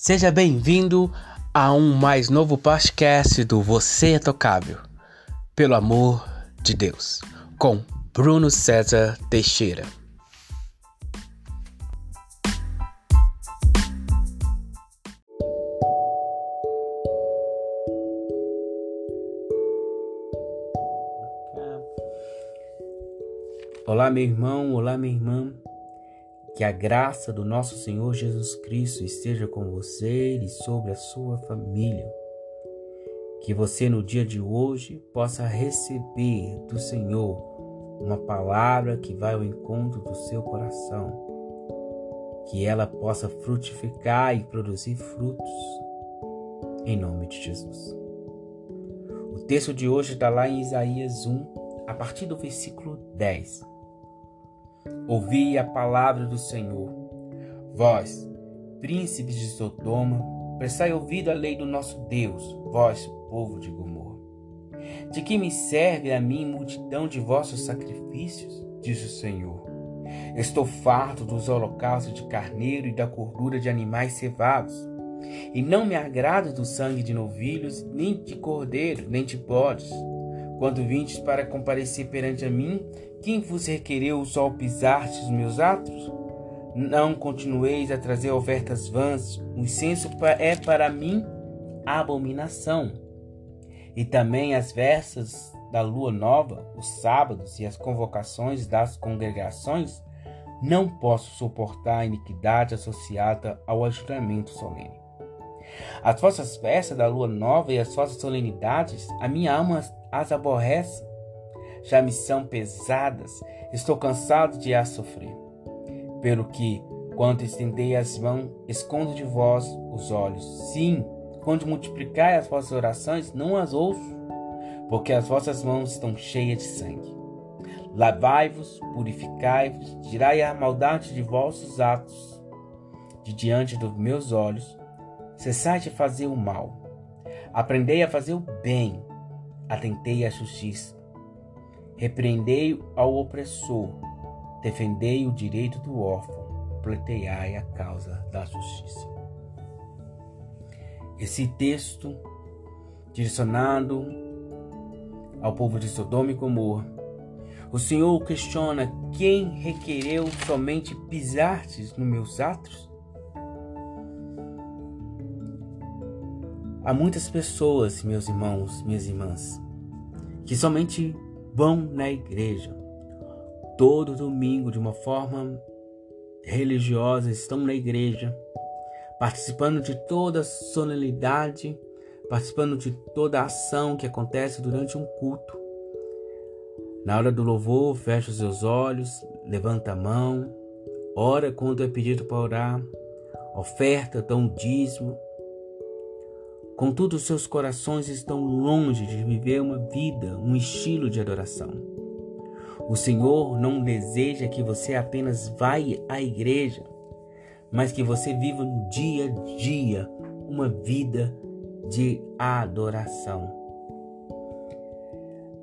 Seja bem-vindo a um mais novo podcast do Você é Tocável, pelo amor de Deus, com Bruno César Teixeira. Olá, meu irmão, olá, minha irmã. Que a graça do nosso Senhor Jesus Cristo esteja com você e sobre a sua família. Que você no dia de hoje possa receber do Senhor uma palavra que vai ao encontro do seu coração. Que ela possa frutificar e produzir frutos. Em nome de Jesus. O texto de hoje está lá em Isaías 1, a partir do versículo 10. Ouvi a palavra do Senhor. Vós, príncipes de Sodoma, prestai ouvido à lei do nosso Deus, vós, povo de Gomorra. De que me serve a mim multidão de vossos sacrifícios? Diz o Senhor. Estou farto dos holocaustos de carneiro e da gordura de animais cevados. E não me agrada do sangue de novilhos, nem de cordeiro, nem de bodes. Quando vintes para comparecer perante a mim, quem vos requereu só pisar os meus atos? Não continueis a trazer ofertas vãs, o incenso é para mim abominação. E também as versas da lua nova, os sábados e as convocações das congregações, não posso suportar a iniquidade associada ao ajuntamento solene. As vossas festas da lua nova e as vossas solenidades, a minha alma as aborrece já me são pesadas, estou cansado de as sofrer. Pelo que, quando estendei as mãos, escondo de vós os olhos. Sim, quando multiplicai as vossas orações, não as ouço, porque as vossas mãos estão cheias de sangue. Lavai-vos, purificai-vos, tirai a maldade de vossos atos de diante dos meus olhos. Cessai de fazer o mal. Aprendei a fazer o bem. Atentei à justiça. Repreendei ao opressor, defendei o direito do órfão, pleiteai a causa da justiça. Esse texto, direcionado ao povo de Sodoma e Gomorra, o Senhor questiona quem requereu somente pisar-te nos meus atos? Há muitas pessoas, meus irmãos, minhas irmãs, que somente vão na igreja. Todo domingo, de uma forma religiosa, estão na igreja, participando de toda a solenidade, participando de toda a ação que acontece durante um culto. Na hora do louvor, fecha os seus olhos, levanta a mão, ora quando é pedido para orar, oferta, dá um dízimo, Contudo, seus corações estão longe de viver uma vida, um estilo de adoração. O Senhor não deseja que você apenas vá à igreja, mas que você viva no dia a dia uma vida de adoração.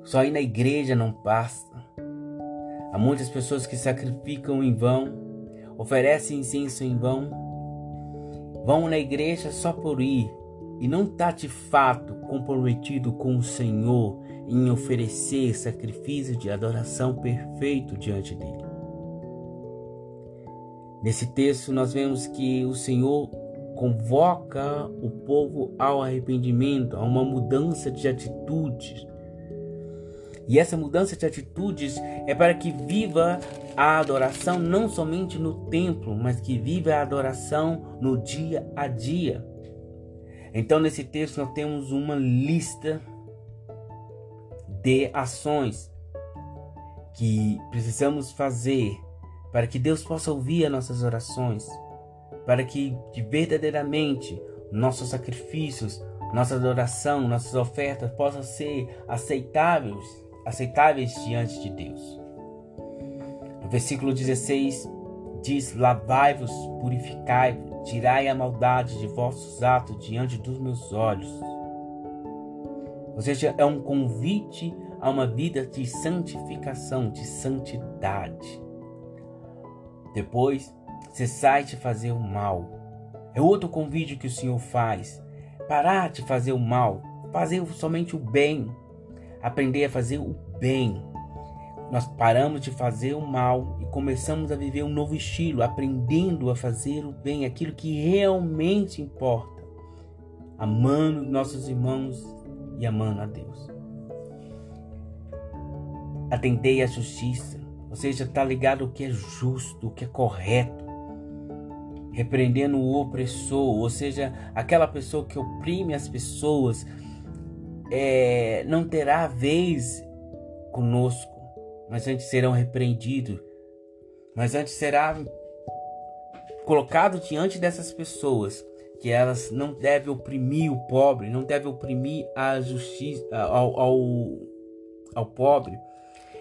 Só ir na igreja não basta. Há muitas pessoas que sacrificam em vão, oferecem incenso em vão, vão na igreja só por ir, e não está de fato comprometido com o Senhor em oferecer sacrifício de adoração perfeito diante dele. Nesse texto, nós vemos que o Senhor convoca o povo ao arrependimento, a uma mudança de atitudes. E essa mudança de atitudes é para que viva a adoração não somente no templo, mas que viva a adoração no dia a dia. Então, nesse texto, nós temos uma lista de ações que precisamos fazer para que Deus possa ouvir as nossas orações, para que verdadeiramente nossos sacrifícios, nossa adoração, nossas ofertas possam ser aceitáveis, aceitáveis diante de Deus. No versículo 16 diz: Lavai-vos, purificai-vos Tirai a maldade de vossos atos diante dos meus olhos. Ou seja, é um convite a uma vida de santificação, de santidade. Depois, cessai de fazer o mal. É outro convite que o Senhor faz. Parar de fazer o mal, fazer somente o bem. Aprender a fazer o bem. Nós paramos de fazer o mal e começamos a viver um novo estilo, aprendendo a fazer o bem, aquilo que realmente importa. Amando nossos irmãos e amando a Deus. Atendei à justiça, ou seja, está ligado ao que é justo, o que é correto repreendendo o opressor, ou seja, aquela pessoa que oprime as pessoas, é, não terá vez conosco, mas antes serão repreendidos, mas antes será colocado diante dessas pessoas que elas não devem oprimir o pobre, não devem oprimir a justiça ao, ao, ao pobre.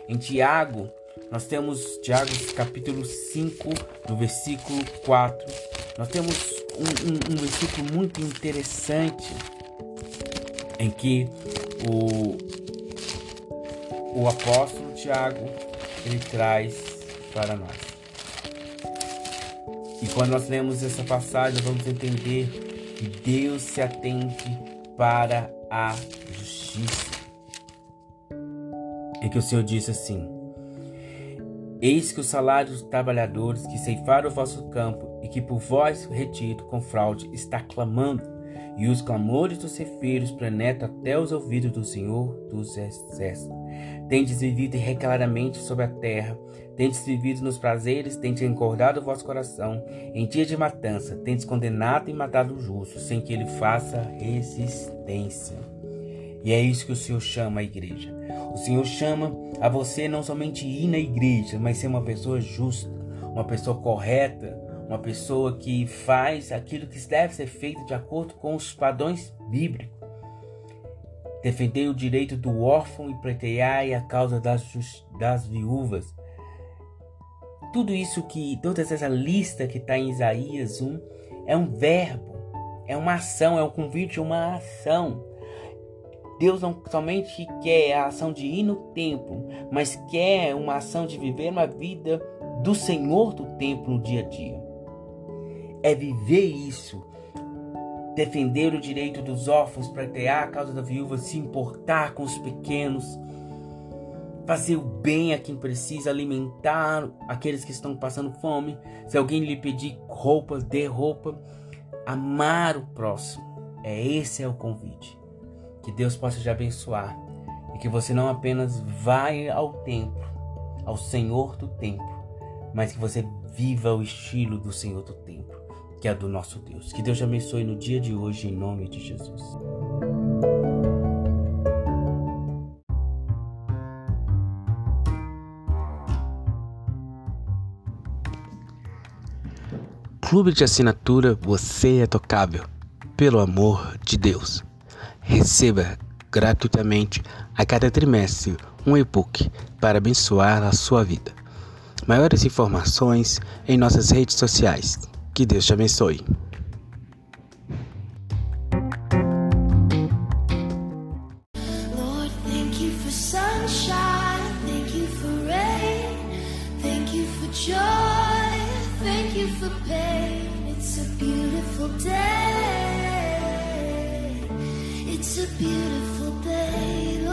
Em Tiago nós temos Tiago capítulo 5, no versículo 4. Nós temos um, um, um versículo muito interessante em que o, o apóstolo Tiago ele traz para nós. E quando nós lemos essa passagem, vamos entender que Deus se atende para a justiça. E que o Senhor disse assim: Eis que o salário dos trabalhadores que ceifaram o vosso campo e que por vós retido com fraude está clamando, e os clamores dos cefeiros penetram até os ouvidos do Senhor dos Exércitos. Tendes vivido irregularmente sobre a terra, tendes vivido nos prazeres, tendes engordado o vosso coração, em dia de matança, tendes condenado e matado o justo, sem que ele faça resistência. E é isso que o Senhor chama a igreja. O Senhor chama a você não somente ir na igreja, mas ser uma pessoa justa, uma pessoa correta, uma pessoa que faz aquilo que deve ser feito de acordo com os padrões bíblicos. Defender o direito do órfão e pleitear a causa das, das viúvas. Tudo isso que, toda essa lista que está em Isaías 1 é um verbo, é uma ação, é um convite, uma ação. Deus não somente quer a ação de ir no templo, mas quer uma ação de viver uma vida do Senhor do templo no dia a dia. É viver isso, defender o direito dos órfãos, pleitear a causa da viúva, se importar com os pequenos, fazer o bem a quem precisa, alimentar aqueles que estão passando fome. Se alguém lhe pedir roupa, dê roupa. Amar o próximo. É esse é o convite. Que Deus possa te abençoar e que você não apenas vá ao templo, ao Senhor do templo, mas que você viva o estilo do Senhor do templo, que é do nosso Deus. Que Deus te abençoe no dia de hoje, em nome de Jesus. Clube de assinatura Você é Tocável, pelo amor de Deus. Receba gratuitamente a cada trimestre um e-book para abençoar a sua vida. Maiores informações em nossas redes sociais. Que Deus te abençoe. It's a beautiful day.